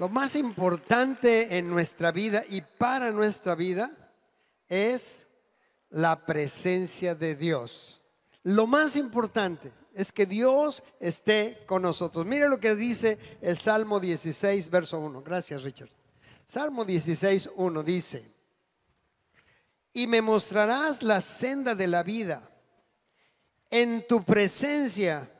Lo más importante en nuestra vida y para nuestra vida es la presencia de Dios. Lo más importante es que Dios esté con nosotros. Mire lo que dice el Salmo 16, verso 1. Gracias, Richard. Salmo 16, 1 dice, y me mostrarás la senda de la vida. En tu presencia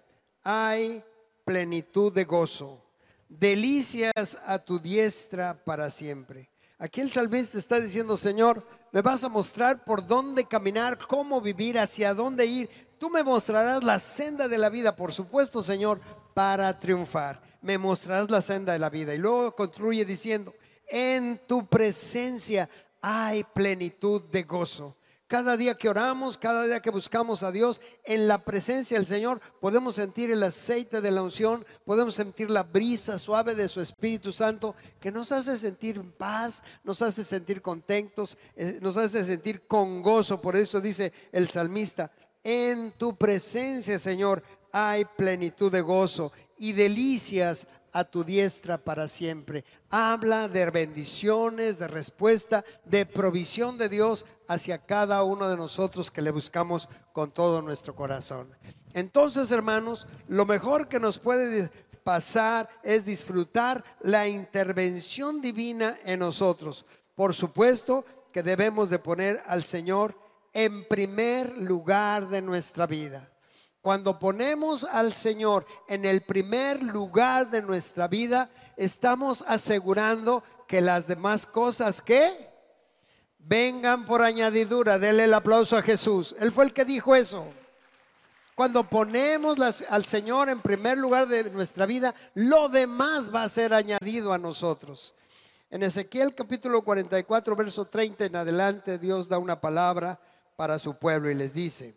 hay plenitud de gozo, delicias a tu diestra para siempre. Aquí el salmista está diciendo, Señor, me vas a mostrar por dónde caminar, cómo vivir, hacia dónde ir. Tú me mostrarás la senda de la vida, por supuesto, Señor, para triunfar. Me mostrarás la senda de la vida. Y luego concluye diciendo, en tu presencia hay plenitud de gozo. Cada día que oramos, cada día que buscamos a Dios, en la presencia del Señor, podemos sentir el aceite de la unción, podemos sentir la brisa suave de su Espíritu Santo, que nos hace sentir en paz, nos hace sentir contentos, eh, nos hace sentir con gozo. Por eso dice el salmista, en tu presencia, Señor, hay plenitud de gozo y delicias a tu diestra para siempre. Habla de bendiciones, de respuesta, de provisión de Dios hacia cada uno de nosotros que le buscamos con todo nuestro corazón. Entonces, hermanos, lo mejor que nos puede pasar es disfrutar la intervención divina en nosotros. Por supuesto que debemos de poner al Señor en primer lugar de nuestra vida. Cuando ponemos al Señor en el primer lugar de nuestra vida, estamos asegurando que las demás cosas que vengan por añadidura. Dele el aplauso a Jesús. Él fue el que dijo eso. Cuando ponemos al Señor en primer lugar de nuestra vida, lo demás va a ser añadido a nosotros. En Ezequiel capítulo 44, verso 30 en adelante, Dios da una palabra para su pueblo y les dice,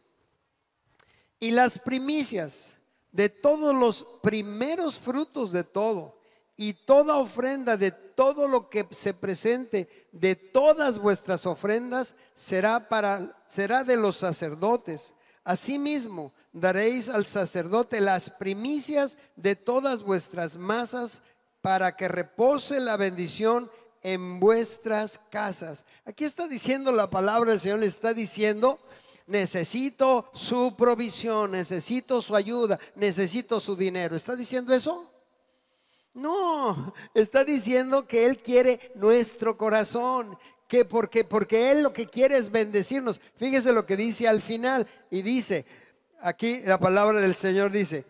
y las primicias de todos los primeros frutos de todo y toda ofrenda de todo lo que se presente de todas vuestras ofrendas será para será de los sacerdotes. Asimismo, daréis al sacerdote las primicias de todas vuestras masas para que repose la bendición en vuestras casas. Aquí está diciendo la palabra del Señor, le está diciendo necesito su provisión, necesito su ayuda, necesito su dinero. ¿Está diciendo eso? No, está diciendo que Él quiere nuestro corazón, que porque, porque Él lo que quiere es bendecirnos. Fíjese lo que dice al final y dice, aquí la palabra del Señor dice,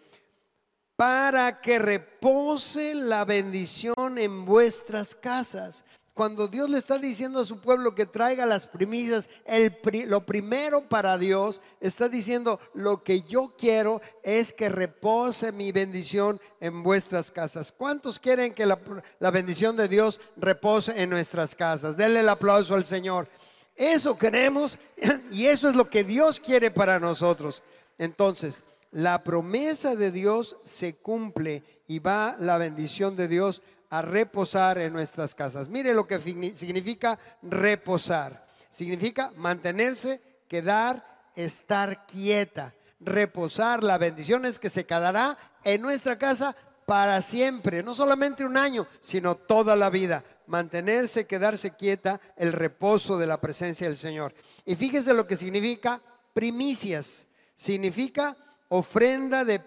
para que repose la bendición en vuestras casas. Cuando Dios le está diciendo a su pueblo que traiga las primicias, el, lo primero para Dios está diciendo, lo que yo quiero es que repose mi bendición en vuestras casas. ¿Cuántos quieren que la, la bendición de Dios repose en nuestras casas? Denle el aplauso al Señor. Eso queremos y eso es lo que Dios quiere para nosotros. Entonces, la promesa de Dios se cumple y va la bendición de Dios a reposar en nuestras casas. Mire lo que significa reposar. Significa mantenerse, quedar, estar quieta. Reposar, la bendición es que se quedará en nuestra casa para siempre, no solamente un año, sino toda la vida. Mantenerse, quedarse quieta, el reposo de la presencia del Señor. Y fíjese lo que significa primicias. Significa ofrenda de,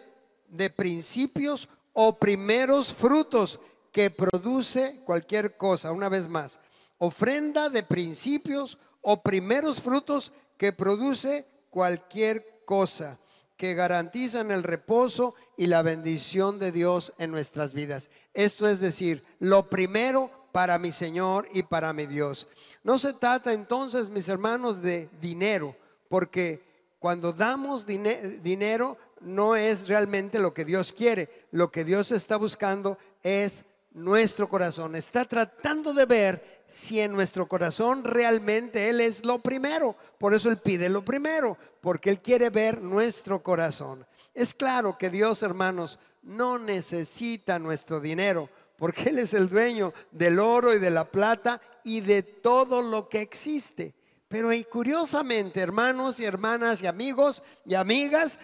de principios o primeros frutos que produce cualquier cosa, una vez más, ofrenda de principios o primeros frutos que produce cualquier cosa, que garantizan el reposo y la bendición de Dios en nuestras vidas. Esto es decir, lo primero para mi Señor y para mi Dios. No se trata entonces, mis hermanos, de dinero, porque cuando damos dinero no es realmente lo que Dios quiere. Lo que Dios está buscando es nuestro corazón. Está tratando de ver si en nuestro corazón realmente Él es lo primero. Por eso Él pide lo primero, porque Él quiere ver nuestro corazón. Es claro que Dios, hermanos, no necesita nuestro dinero, porque Él es el dueño del oro y de la plata y de todo lo que existe. Pero y curiosamente, hermanos y hermanas y amigos y amigas,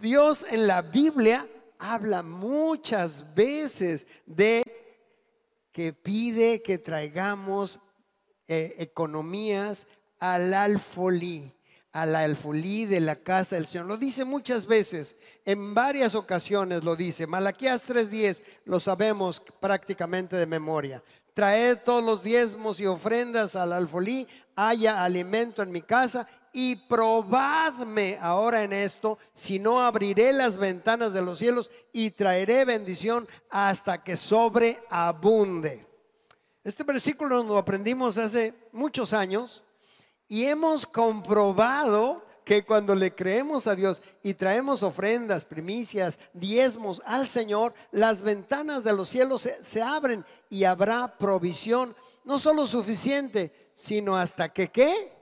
Dios en la Biblia habla muchas veces de que pide que traigamos eh, economías al alfolí, al alfolí de la casa del Señor. Lo dice muchas veces, en varias ocasiones lo dice. Malaquías 3:10 lo sabemos prácticamente de memoria. Traed todos los diezmos y ofrendas al alfolí, haya alimento en mi casa y probadme ahora en esto, si no abriré las ventanas de los cielos y traeré bendición hasta que sobreabunde. Este versículo lo aprendimos hace muchos años y hemos comprobado que cuando le creemos a Dios y traemos ofrendas, primicias, diezmos al Señor, las ventanas de los cielos se, se, abren y habrá provisión, no solo suficiente, sino hasta que qué?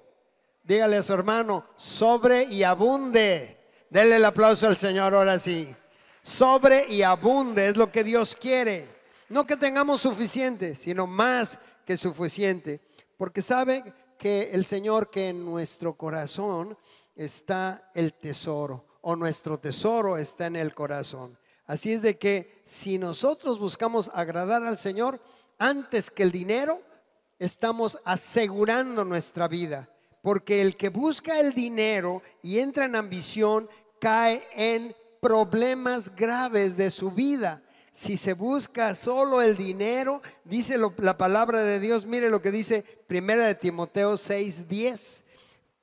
Dígale a su hermano, sobre y abunde. Dele el aplauso al Señor ahora sí. Sobre y abunde es lo que Dios quiere. No que tengamos suficiente, sino más que suficiente. Porque sabe que el Señor, que en nuestro corazón está el tesoro, o nuestro tesoro está en el corazón. Así es de que si nosotros buscamos agradar al Señor antes que el dinero, estamos asegurando nuestra vida. Porque el que busca el dinero y entra en ambición cae en problemas graves de su vida. Si se busca solo el dinero, dice la palabra de Dios, mire lo que dice Primera de Timoteo 6:10,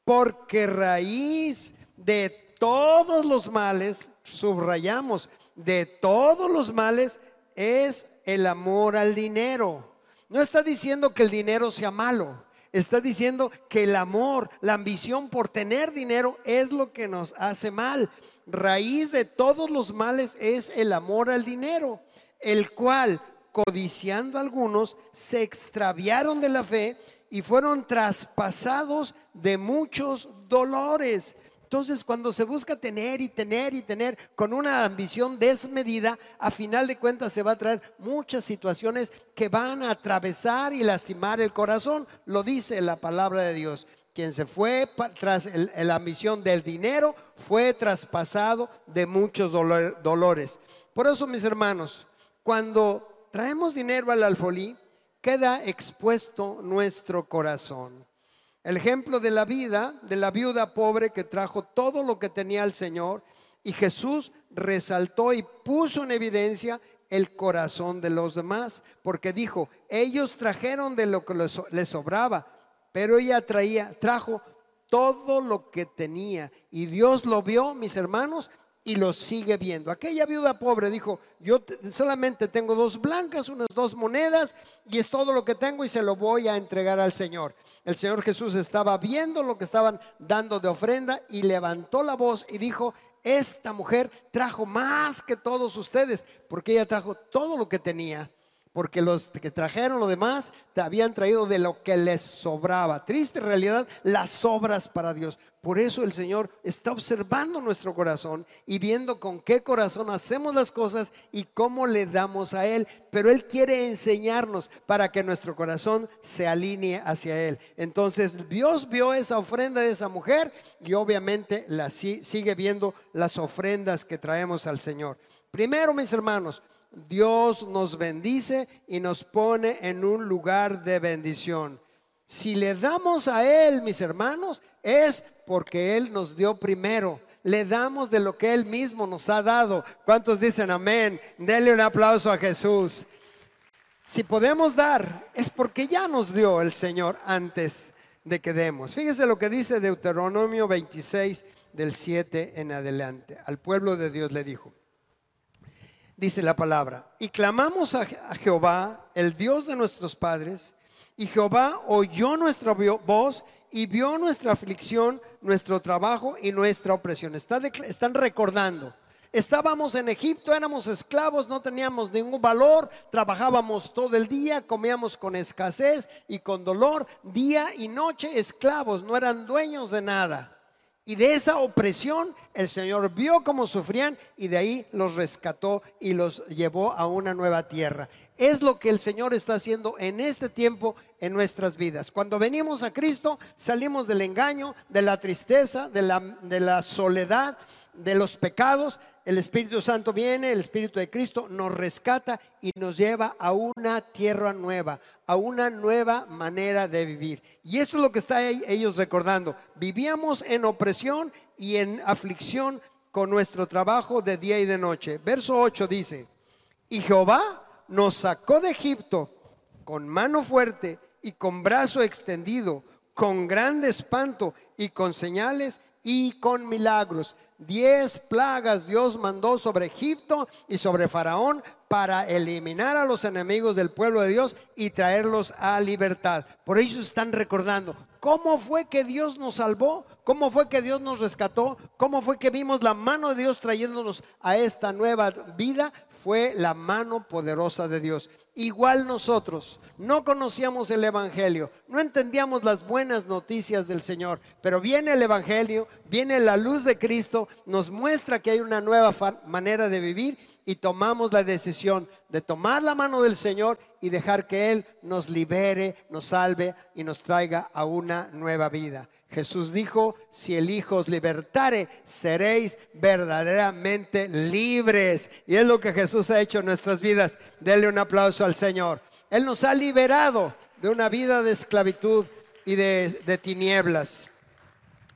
porque raíz de todos los males, subrayamos, de todos los males es el amor al dinero. No está diciendo que el dinero sea malo, está diciendo que el amor, la ambición por tener dinero es lo que nos hace mal raíz de todos los males es el amor al dinero, el cual, codiciando algunos, se extraviaron de la fe y fueron traspasados de muchos dolores. Entonces, cuando se busca tener y tener y tener con una ambición desmedida, a final de cuentas se va a traer muchas situaciones que van a atravesar y lastimar el corazón. Lo dice la palabra de Dios. Quien se fue tras la ambición del dinero fue traspasado de muchos dolores. Por eso, mis hermanos, cuando traemos dinero al alfolí, queda expuesto nuestro corazón. El ejemplo de la vida de la viuda pobre que trajo todo lo que tenía el Señor y Jesús resaltó y puso en evidencia el corazón de los demás, porque dijo, ellos trajeron de lo que les sobraba, pero ella traía, trajo todo lo que tenía y Dios lo vio, mis hermanos, y lo sigue viendo. Aquella viuda pobre dijo, yo solamente tengo dos blancas, unas dos monedas y es todo lo que tengo y se lo voy a entregar al Señor. El Señor Jesús estaba viendo lo que estaban dando de ofrenda y levantó la voz y dijo, esta mujer trajo más que todos ustedes, porque ella trajo todo lo que tenía porque los que trajeron lo demás te habían traído de lo que les sobraba. Triste realidad, las obras para Dios. Por eso el Señor está observando nuestro corazón y viendo con qué corazón hacemos las cosas y cómo le damos a Él. Pero Él quiere enseñarnos para que nuestro corazón se alinee hacia Él. Entonces Dios vio esa ofrenda de esa mujer y obviamente la sigue viendo las ofrendas que traemos al Señor. Primero, mis hermanos, Dios nos bendice y nos pone en un lugar de bendición. Si le damos a Él, mis hermanos, es porque Él nos dio primero. Le damos de lo que Él mismo nos ha dado. ¿Cuántos dicen amén? Denle un aplauso a Jesús. Si podemos dar, es porque ya nos dio el Señor antes de que demos. Fíjese lo que dice Deuteronomio 26 del 7 en adelante. Al pueblo de Dios le dijo dice la palabra, y clamamos a, Jehová, el Dios de nuestros padres, y Jehová oyó nuestra voz y vio nuestra aflicción, nuestro trabajo y nuestra opresión. están recordando. Estábamos en Egipto, éramos esclavos, no teníamos ningún valor, trabajábamos todo el día, comíamos con escasez y con dolor, día y noche esclavos, no eran dueños de nada. Y de esa opresión el Señor vio cómo sufrían y de ahí los rescató y los llevó a una nueva tierra. Es lo que el Señor está haciendo en este tiempo en nuestras vidas. Cuando venimos a Cristo salimos del engaño, de la tristeza, de la, soledad, de los pecados el Espíritu Santo viene, el Espíritu de Cristo nos rescata y nos lleva a una tierra nueva, a una nueva manera de vivir. Y esto es lo que está ellos recordando. Vivíamos en opresión y en aflicción con nuestro trabajo de día y de noche. Verso 8 dice, y Jehová nos sacó de Egipto con mano fuerte y con brazo extendido, con grande espanto y con señales y con milagros. Diez plagas Dios mandó sobre Egipto y sobre Faraón para eliminar a los enemigos del pueblo de Dios y traerlos a libertad. Por ello están recordando cómo fue que Dios nos salvó, cómo fue que Dios nos rescató, cómo fue que vimos la mano de Dios trayéndonos a esta nueva vida. Fue la mano poderosa de Dios. Igual nosotros no conocíamos el Evangelio, no entendíamos las buenas noticias del Señor, pero viene el Evangelio, viene la luz de Cristo, nos muestra que hay una nueva manera de vivir y tomamos la decisión de tomar la mano del Señor y dejar que Él nos libere, nos salve y nos traiga a una nueva vida. Jesús dijo, si el Hijo os libertare, seréis verdaderamente libres. Y es lo que Jesús ha hecho en nuestras vidas. Denle un aplauso al Señor. Él nos ha liberado de una vida de esclavitud y de, tinieblas.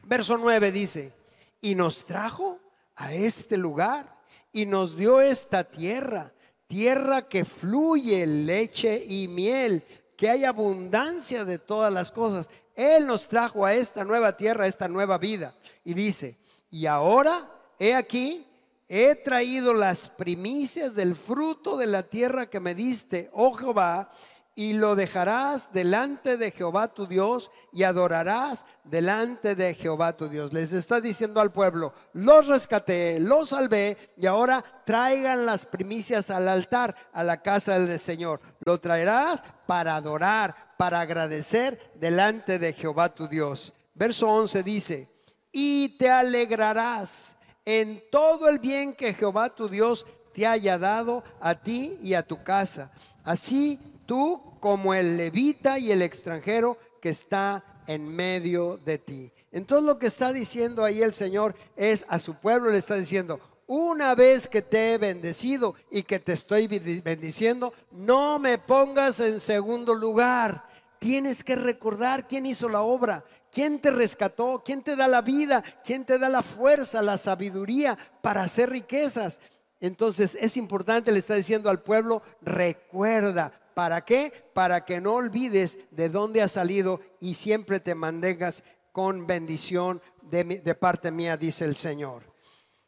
Verso 9 dice, y nos trajo a este lugar y nos dio esta tierra, tierra que fluye leche y miel, que hay abundancia de todas las cosas. Él nos trajo a esta nueva tierra, a esta nueva vida. Y dice, y ahora, he aquí, he traído las primicias del fruto de la tierra que me diste, oh Jehová, y lo dejarás delante de Jehová tu Dios y adorarás delante de Jehová tu Dios. Les está diciendo al pueblo, los rescaté, los salvé y ahora traigan las primicias al altar, a la casa del Señor. Lo traerás para adorar, para agradecer delante de Jehová tu Dios. Verso 11 dice, y te alegrarás en todo el bien que Jehová tu Dios te haya dado a ti y a tu casa. Así tú como el levita y el extranjero que está en medio de ti. Entonces lo que está diciendo ahí el Señor es a su pueblo, le está diciendo, una vez que te he bendecido y que te estoy bendiciendo, no me pongas en segundo lugar. Tienes que recordar quién hizo la obra, quién te rescató, quién te da la vida, quién te da la fuerza, la sabiduría para hacer riquezas. Entonces es importante, le está diciendo al pueblo, recuerda, ¿para qué? Para que no olvides de dónde has salido y siempre te mantengas con bendición de, de parte mía, dice el Señor.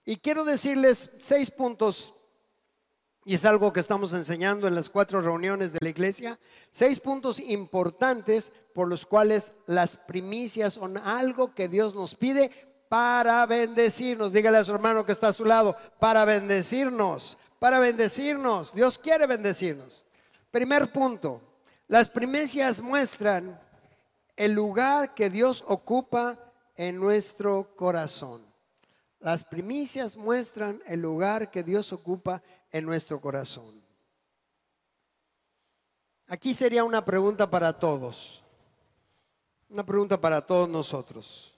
Y quiero decirles seis puntos, y es algo que estamos enseñando en las cuatro reuniones de la iglesia, seis puntos importantes por los cuales las primicias son algo que Dios nos pide para bendecirnos. Dígale a su hermano que está a su lado, para bendecirnos, para bendecirnos. Dios quiere bendecirnos. Primer punto, las primicias muestran el lugar que Dios ocupa en nuestro corazón. Las primicias muestran el lugar que Dios ocupa en nuestro corazón. Aquí sería una pregunta para todos. Una pregunta para todos nosotros.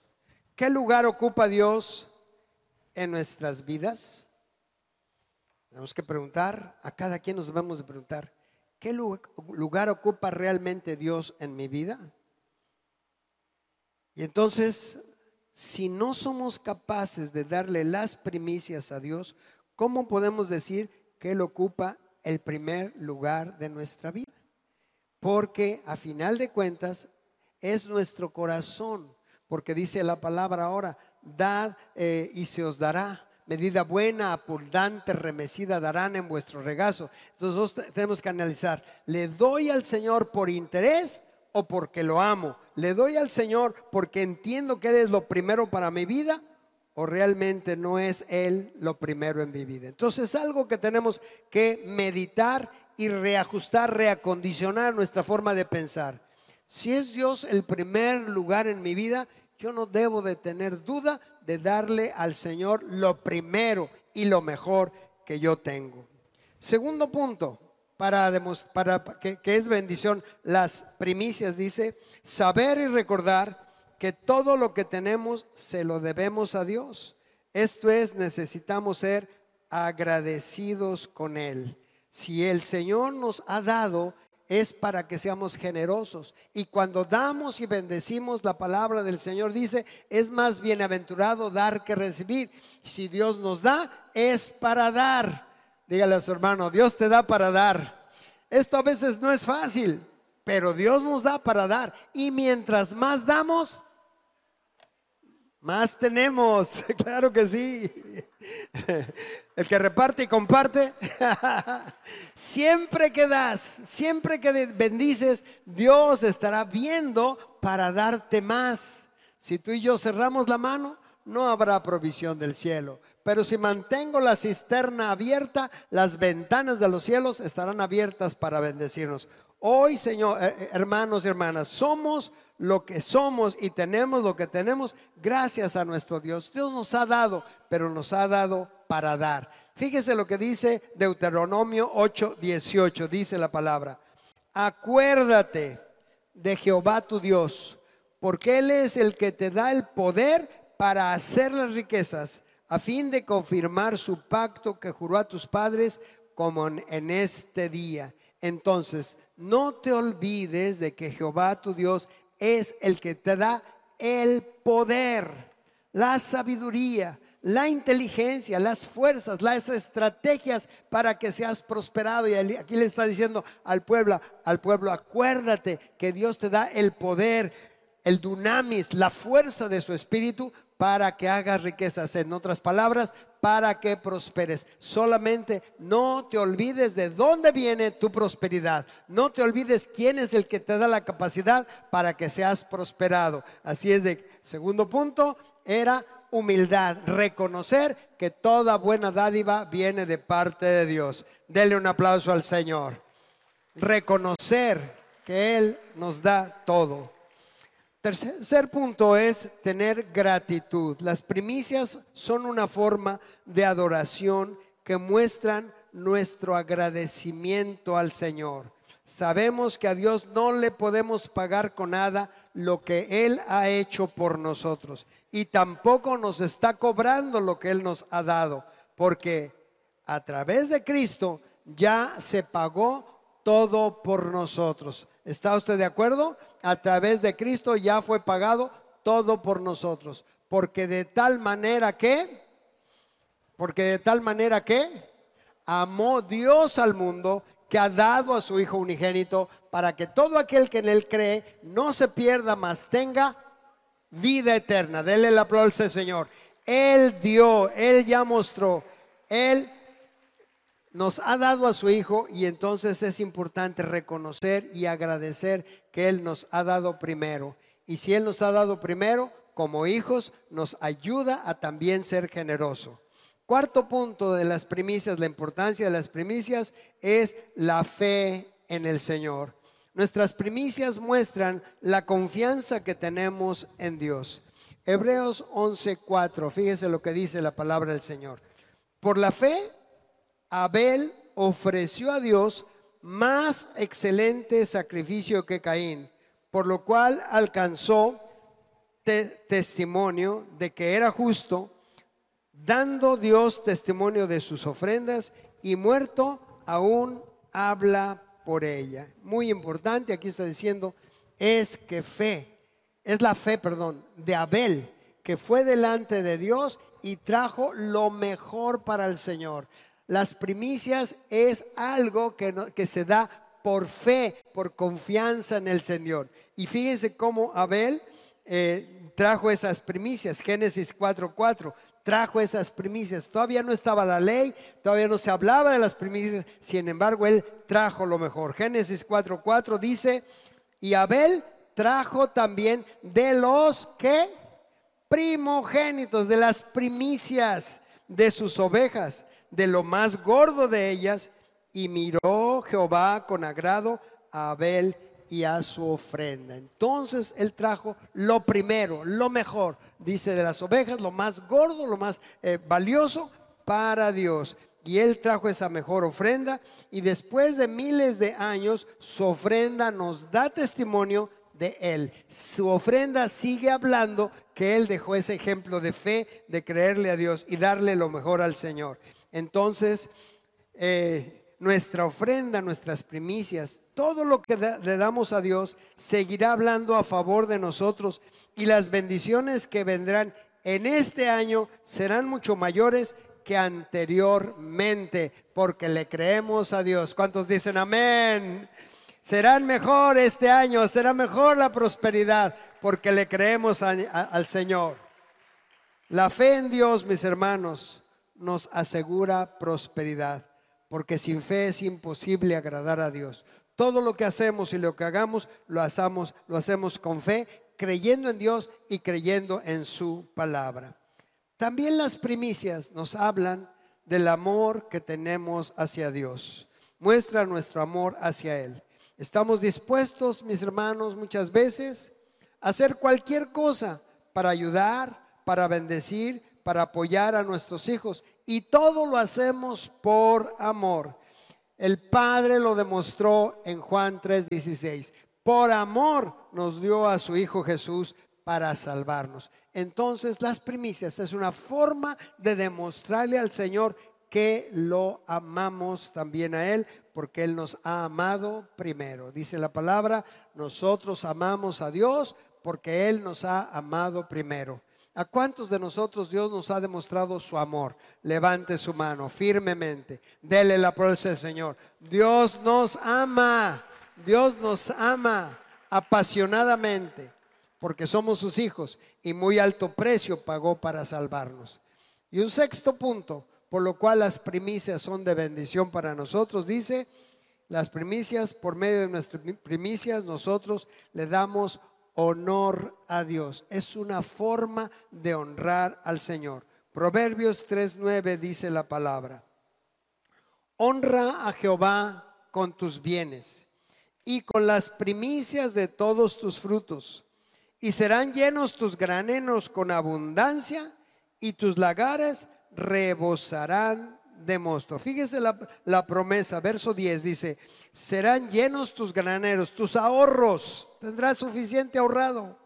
¿Qué lugar ocupa Dios en nuestras vidas? Tenemos que preguntar, a cada quien nos debemos de preguntar, ¿qué lugar ocupa realmente Dios en mi vida? Y entonces si no somos capaces de darle las primicias a Dios, ¿cómo podemos decir que Él ocupa el primer lugar de nuestra vida? Porque a final de cuentas es nuestro corazón, porque dice la palabra ahora, dad eh, y se os dará. Medida buena, abundante, remecida darán en vuestro regazo. Entonces tenemos que analizar, ¿le doy al Señor por interés o porque lo amo? ¿Le doy al Señor porque entiendo que Él es lo primero para mi vida? ¿O realmente no es Él lo primero en mi vida? Entonces es algo que tenemos que meditar y reajustar, reacondicionar nuestra forma de pensar. Si es Dios el primer lugar en mi vida, yo no debo de tener duda de darle al Señor lo primero y lo mejor que yo tengo. Segundo punto, para, para que, que es bendición. Las primicias dice, saber y recordar que todo lo que tenemos se lo debemos a Dios. Esto es, necesitamos ser agradecidos con Él. Si el Señor nos ha dado, es para que seamos generosos. Y cuando damos y bendecimos, la palabra del Señor dice, es más bienaventurado dar que recibir. Si Dios nos da, es para dar. Dígale a su hermano, Dios te da para dar. Esto a veces no es fácil, pero Dios nos da para dar. Y mientras más damos, más tenemos. Claro que sí. El que reparte y comparte. Siempre que das, siempre que bendices, Dios estará viendo para darte más. Si tú y yo cerramos la mano, no habrá provisión del cielo. Pero si mantengo la cisterna abierta, las ventanas de los cielos estarán abiertas para bendecirnos. Hoy, Señor, eh, eh, hermanos y hermanas, somos lo que somos y tenemos lo que tenemos gracias a nuestro Dios. Dios nos ha dado, pero nos ha dado para dar. Fíjese lo que dice Deuteronomio 8, 18, dice la palabra. Acuérdate de Jehová tu Dios, porque Él es el que te da el poder para hacer las riquezas, a fin de confirmar su pacto que juró a tus padres como en este día. Entonces, no te olvides de que Jehová tu Dios es el que te da el poder, la sabiduría, la inteligencia, las fuerzas, las estrategias para que seas prosperado. Y aquí le está diciendo al pueblo, al pueblo, acuérdate que Dios te da el poder, el dunamis, la fuerza de su espíritu para que hagas riquezas. En otras palabras, para que prosperes. Solamente no te olvides de dónde viene tu prosperidad. No te olvides quién es el que te da la capacidad para que seas prosperado. Así es de segundo punto, era humildad, reconocer que toda buena dádiva viene de parte de Dios. Dele un aplauso al Señor. Reconocer que Él nos da todo. Tercer punto es tener gratitud. Las primicias son una forma de adoración que muestran nuestro agradecimiento al Señor. Sabemos que a Dios no le podemos pagar con nada lo que Él ha hecho por nosotros y tampoco nos está cobrando lo que Él nos ha dado, porque a través de Cristo ya se pagó todo por nosotros. ¿Está usted de acuerdo? A través de Cristo ya fue pagado todo por nosotros. Porque de tal manera que, porque de tal manera que amó Dios al mundo que ha dado a su Hijo unigénito para que todo aquel que en Él cree no se pierda, más tenga vida eterna. Dele el aplauso al Señor. Él dio, Él ya mostró, Él nos ha dado a su Hijo y entonces es importante reconocer y agradecer que Él nos ha dado primero. Y si Él nos ha dado primero, como hijos, nos ayuda a también ser generoso. Cuarto punto de las primicias, la importancia de las primicias es la fe en el Señor. Nuestras primicias muestran la confianza que tenemos en Dios. Hebreos 11:4, fíjese lo que dice la palabra del Señor. Por la fe Abel ofreció a Dios más excelente sacrificio que Caín, por lo cual alcanzó testimonio de que era justo, dando Dios testimonio de sus ofrendas y muerto aún habla por ella. Muy importante, aquí está diciendo, es que fe, es la fe, perdón, de Abel, que fue delante de Dios y trajo lo mejor para el Señor. Las primicias es algo que, que se da por fe, por confianza en el Señor. Y fíjense cómo Abel eh, trajo esas primicias, Génesis 4:4, trajo esas primicias. Todavía no estaba la ley, todavía no se hablaba de las primicias, sin embargo, él trajo lo mejor. Génesis 4:4 dice, y Abel trajo también de los que primogénitos, de las primicias de sus ovejas de lo más gordo de ellas, y miró Jehová con agrado a Abel y a su ofrenda. Entonces él trajo lo primero, lo mejor, dice de las ovejas, lo más gordo, lo más eh, valioso para Dios. Y él trajo esa mejor ofrenda y después de miles de años su ofrenda nos da testimonio de él. Su ofrenda sigue hablando que él dejó ese ejemplo de fe, de creerle a Dios y darle lo mejor al Señor. Entonces, eh, nuestra ofrenda, nuestras primicias, todo lo que le damos a Dios seguirá hablando a favor de nosotros y las bendiciones que vendrán en este año serán mucho mayores que anteriormente, porque le creemos a Dios. ¿Cuántos dicen amén? Serán mejor este año, será mejor la prosperidad, porque le creemos al Señor. La fe en Dios, mis hermanos, nos asegura prosperidad, porque sin fe es imposible agradar a Dios. Todo lo que hacemos y lo que hagamos, lo hacemos, lo hacemos con fe, creyendo en Dios y creyendo en su palabra. También las primicias nos hablan del amor que tenemos hacia Dios. Muestra nuestro amor hacia Él. Estamos dispuestos, mis hermanos, muchas veces a hacer cualquier cosa para ayudar, para bendecir, para apoyar a nuestros hijos. Y todo lo hacemos por amor. El Padre lo demostró en Juan 3:16. Por amor nos dio a su Hijo Jesús para salvarnos. Entonces las primicias es una forma de demostrarle al Señor que lo amamos también a Él, porque Él nos ha amado primero. Dice la palabra, nosotros amamos a Dios porque Él nos ha amado primero. ¿A cuántos de nosotros Dios nos ha demostrado su amor? Levante su mano firmemente. Dele la promesa al Señor. Dios nos ama. Dios nos ama apasionadamente porque somos sus hijos y muy alto precio pagó para salvarnos. Y un sexto punto, por lo cual las primicias son de bendición para nosotros, dice, las primicias, por medio de nuestras primicias, nosotros le damos honor a Dios. Es una forma de honrar al Señor. Proverbios 3.9 dice la palabra, honra a Jehová con tus bienes y con las primicias de todos tus frutos y serán llenos tus graneros con abundancia y tus lagares rebosarán de mosto. Fíjese la, la, promesa, verso 10 dice, serán llenos tus graneros, tus ahorros, tendrás suficiente ahorrado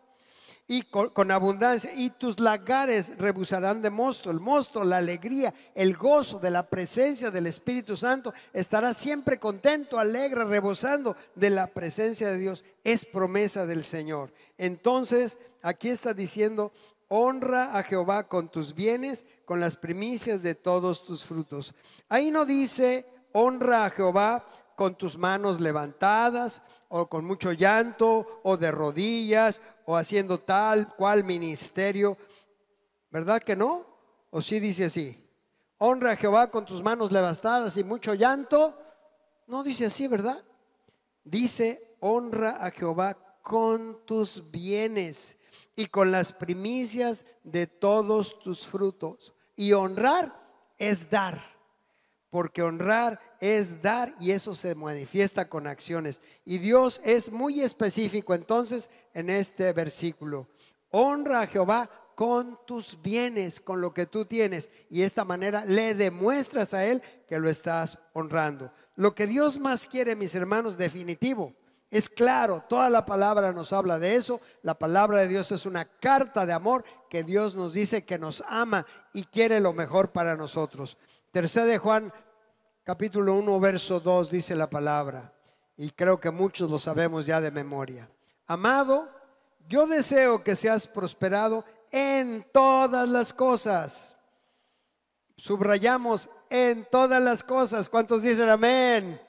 y con, abundancia, y tus lagares rebusarán de mosto. El mosto, la alegría, el gozo de la presencia del Espíritu Santo estará siempre contento, alegre, rebosando de la presencia de Dios. Es promesa del Señor. Entonces, aquí está diciendo, honra a Jehová con tus bienes, con las primicias de todos tus frutos. Ahí no dice, honra a Jehová con tus manos levantadas o con mucho llanto o de rodillas o haciendo tal cual ministerio. ¿Verdad que no? ¿O sí dice así? Honra a Jehová con tus manos levantadas y mucho llanto. No dice así, ¿verdad? Dice, honra a Jehová con tus bienes y con las primicias de todos tus frutos. Y honrar es dar porque honrar es dar y eso se manifiesta con acciones. Y Dios es muy específico entonces en este versículo. Honra a Jehová con tus bienes, con lo que tú tienes. Y de esta manera le demuestras a Él que lo estás honrando. Lo que Dios más quiere, mis hermanos, definitivo. Es claro, toda la palabra nos habla de eso. La palabra de Dios es una carta de amor que Dios nos dice que nos ama y quiere lo mejor para nosotros. Tercera de Juan capítulo 1, verso 2 dice la palabra, y creo que muchos lo sabemos ya de memoria. Amado, yo deseo que seas prosperado en todas las cosas. Subrayamos en todas las cosas. ¿Cuántos dicen amén?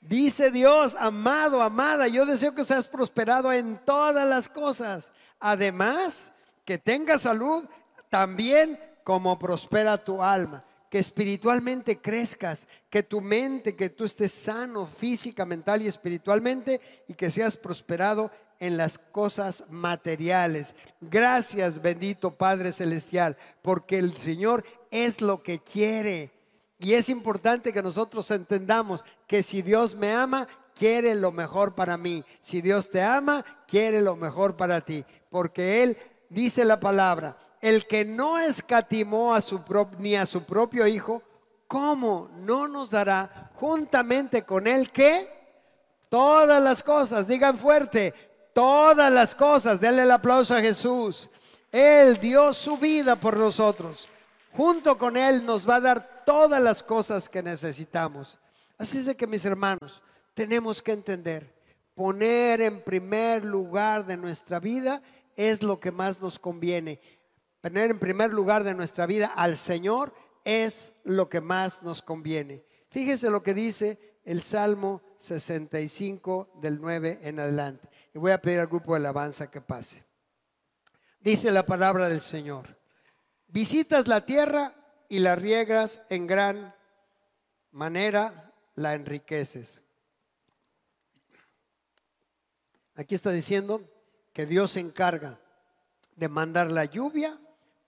Dice Dios, amado, amada, yo deseo que seas prosperado en todas las cosas. Además, que tengas salud también como prospera tu alma que espiritualmente crezcas, que tu mente, que tú estés sano física, mental y espiritualmente y que seas prosperado en las cosas materiales. Gracias, bendito Padre Celestial, porque el Señor es lo que quiere. Y es importante que nosotros entendamos que si Dios me ama, quiere lo mejor para mí. Si Dios te ama, quiere lo mejor para ti. Porque Él dice la palabra, el que no escatimó a su ni a su propio Hijo, ¿cómo no nos dará juntamente con él que todas las cosas? Digan fuerte, todas las cosas. Denle el aplauso a Jesús. Él dio su vida por nosotros. Junto con Él nos va a dar todas las cosas que necesitamos. Así es de que mis hermanos, tenemos que entender, poner en primer lugar de nuestra vida es lo que más nos conviene. Poner en primer lugar de nuestra vida al Señor es lo que más nos conviene. Fíjese lo que dice el Salmo 65 del 9 en adelante. Y voy a pedir al grupo de alabanza que pase. Dice la palabra del Señor. Visitas la tierra y la riegas en gran manera, la enriqueces. Aquí está diciendo que Dios se encarga de mandar la lluvia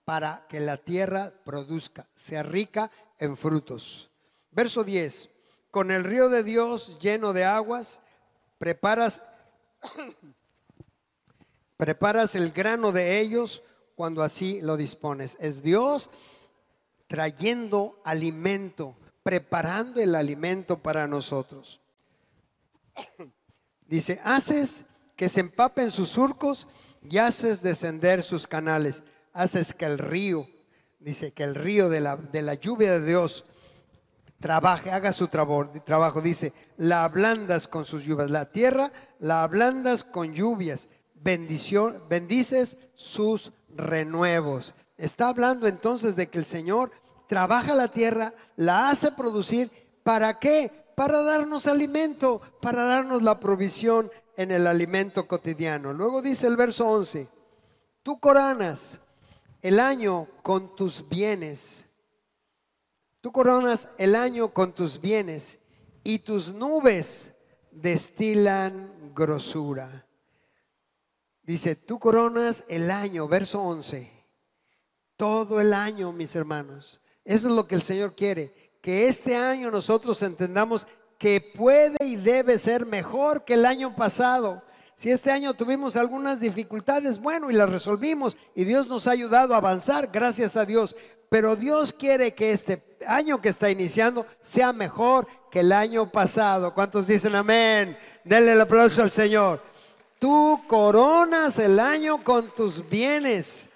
para que la tierra produzca, sea rica en frutos. Verso 10. Con el río de Dios lleno de aguas, preparas el grano de ellos cuando así lo dispones. Es Dios trayendo alimento, preparando el alimento para nosotros. Dice, haces que se empapen sus surcos y haces descender sus canales. Haces que el río, dice que el río de la, de la lluvia de Dios trabaje, haga su trabajo. Dice, la ablandas con sus lluvias. La tierra la ablandas con lluvias. Bendición, bendices sus renuevos. Está hablando entonces de que el Señor trabaja la tierra, la hace producir. ¿Para qué? Para darnos alimento, para darnos la provisión en el alimento cotidiano. Luego dice el verso 11, tú coronas el año con tus bienes. Tú coronas el año con tus bienes y tus nubes destilan grosura. Dice, tú coronas el año, verso 11. Todo el año, mis hermanos. Eso es lo que el Señor quiere. Que este año nosotros entendamos que puede y debe ser mejor que el año pasado. Si este año tuvimos algunas dificultades, bueno, y las resolvimos y Dios nos ha ayudado a avanzar, gracias a Dios. Pero Dios quiere que este año que está iniciando sea mejor que el año pasado. ¿Cuántos dicen amén? Denle el aplauso al Señor. Tú coronas el año con tus bienes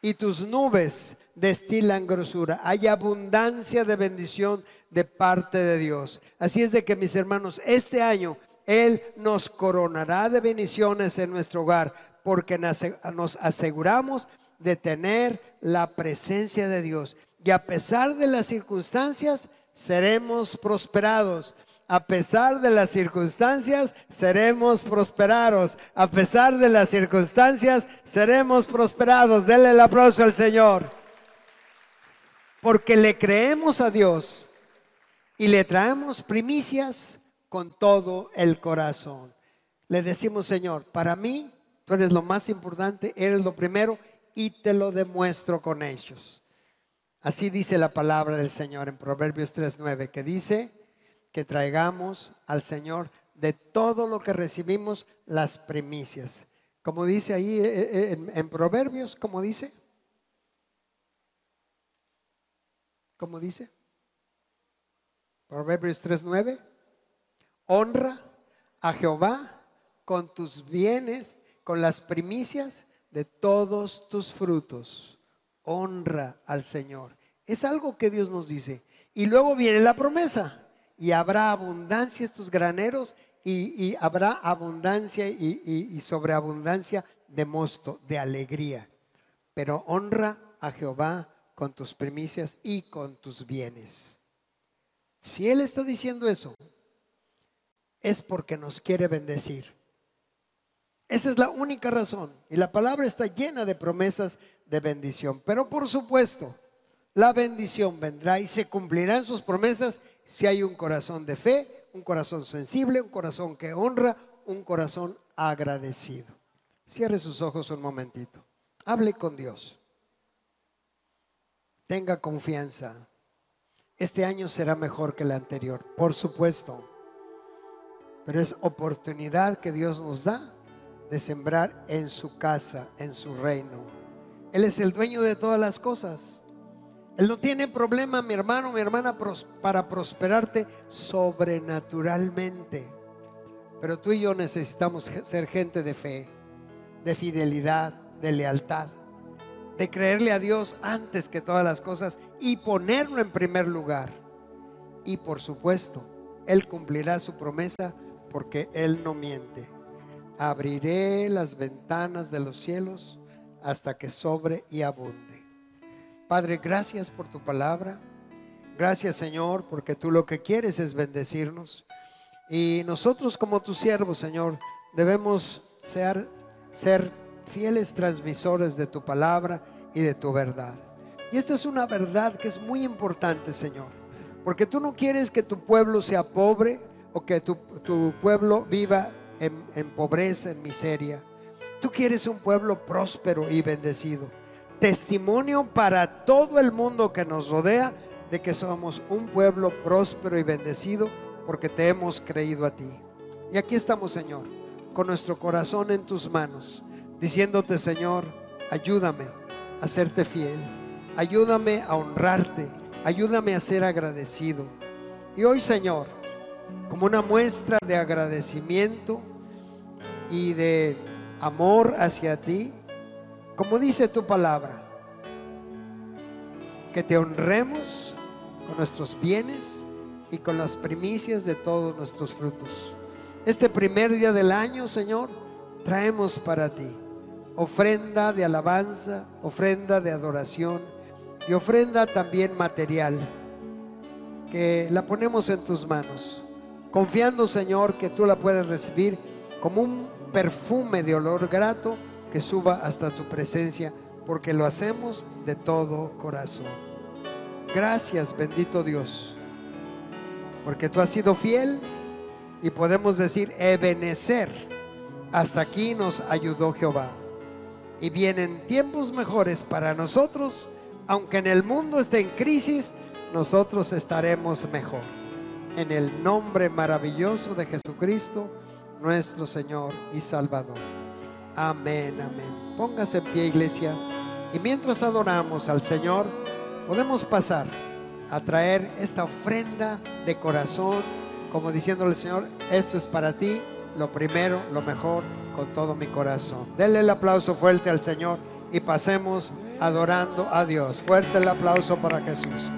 y tus nubes destilan grosura. Hay abundancia de bendición de parte de Dios. Así es de que mis hermanos, este año Él nos coronará de bendiciones en nuestro hogar porque nos aseguramos de tener la presencia de Dios. Y a pesar de las circunstancias, seremos prosperados. A pesar de las circunstancias, seremos prosperados. A pesar de las circunstancias, seremos prosperados. Denle el aplauso al Señor. Porque le creemos a Dios y le traemos primicias con todo el corazón. Le decimos, Señor, para mí tú eres lo más importante, eres lo primero y te lo demuestro con ellos. Así dice la palabra del Señor en Proverbios 3:9, que dice que traigamos al Señor de todo lo que recibimos las primicias. Como dice ahí eh, eh, en, en Proverbios, como dice? ¿Cómo dice? Proverbios 3:9. Honra a Jehová con tus bienes, con las primicias de todos tus frutos. Honra al Señor. Es algo que Dios nos dice. Y luego viene la promesa. Y habrá abundancia estos graneros y, habrá abundancia y, y sobreabundancia de mosto, de alegría. Pero honra a Jehová con tus primicias y con tus bienes. Si Él está diciendo eso, es porque nos quiere bendecir. Esa es la única razón. Y la palabra está llena de promesas de bendición. Pero por supuesto, la bendición vendrá y se cumplirán sus promesas si hay un corazón de fe, un corazón sensible, un corazón que honra, un corazón agradecido. Cierre sus ojos un momentito. Hable con Dios. Tenga confianza. Este año será mejor que el anterior, por supuesto. Pero es oportunidad que Dios nos da de sembrar en su casa, en su reino. Él es el dueño de todas las cosas. Él no tiene problema, mi hermano, mi hermana, para prosperarte sobrenaturalmente. Pero tú y yo necesitamos ser gente de fe, de fidelidad, de lealtad de creerle a Dios antes que todas las cosas y ponerlo en primer lugar. Y por supuesto, Él cumplirá su promesa porque Él no miente. Abriré las ventanas de los cielos hasta que sobre y abunde. Padre, gracias por tu palabra. Gracias Señor, porque tú lo que quieres es bendecirnos. Y nosotros como tus siervos, Señor, debemos ser, ser fieles transmisores de tu palabra y de tu verdad. Y esta es una verdad que es muy importante, Señor, porque tú no quieres que tu pueblo sea pobre o que tu, pueblo viva en, en pobreza, en miseria. Tú quieres un pueblo próspero y bendecido. Testimonio para todo el mundo que nos rodea de que somos un pueblo próspero y bendecido porque te hemos creído a ti. Y aquí estamos, Señor, con nuestro corazón en tus manos, diciéndote, Señor, ayúdame a serte fiel, ayúdame a honrarte, ayúdame a ser agradecido. Y hoy, Señor, como una muestra de agradecimiento y de amor hacia ti, como dice tu palabra, que te honremos con nuestros bienes y con las primicias de todos nuestros frutos. Este primer día del año, Señor, traemos para ti ofrenda de alabanza, ofrenda de adoración y ofrenda también material, que la ponemos en tus manos, confiando, Señor, que tú la puedes recibir como un perfume de olor grato que suba hasta tu presencia, porque lo hacemos de todo corazón. Gracias, bendito Dios, porque tú has sido fiel y podemos decir, Ebenecer, hasta aquí nos ayudó Jehová. Y vienen tiempos mejores para nosotros, aunque en el mundo esté en crisis, nosotros estaremos mejor. En el nombre maravilloso de Jesucristo, nuestro Señor y Salvador. Amén, amén. Póngase en pie, iglesia. Y mientras adoramos al Señor, podemos pasar a traer esta ofrenda de corazón, como diciéndole Señor, esto es para ti, lo primero, lo mejor, con todo mi corazón. Denle el aplauso fuerte al Señor y pasemos adorando a Dios. Fuerte el aplauso para Jesús.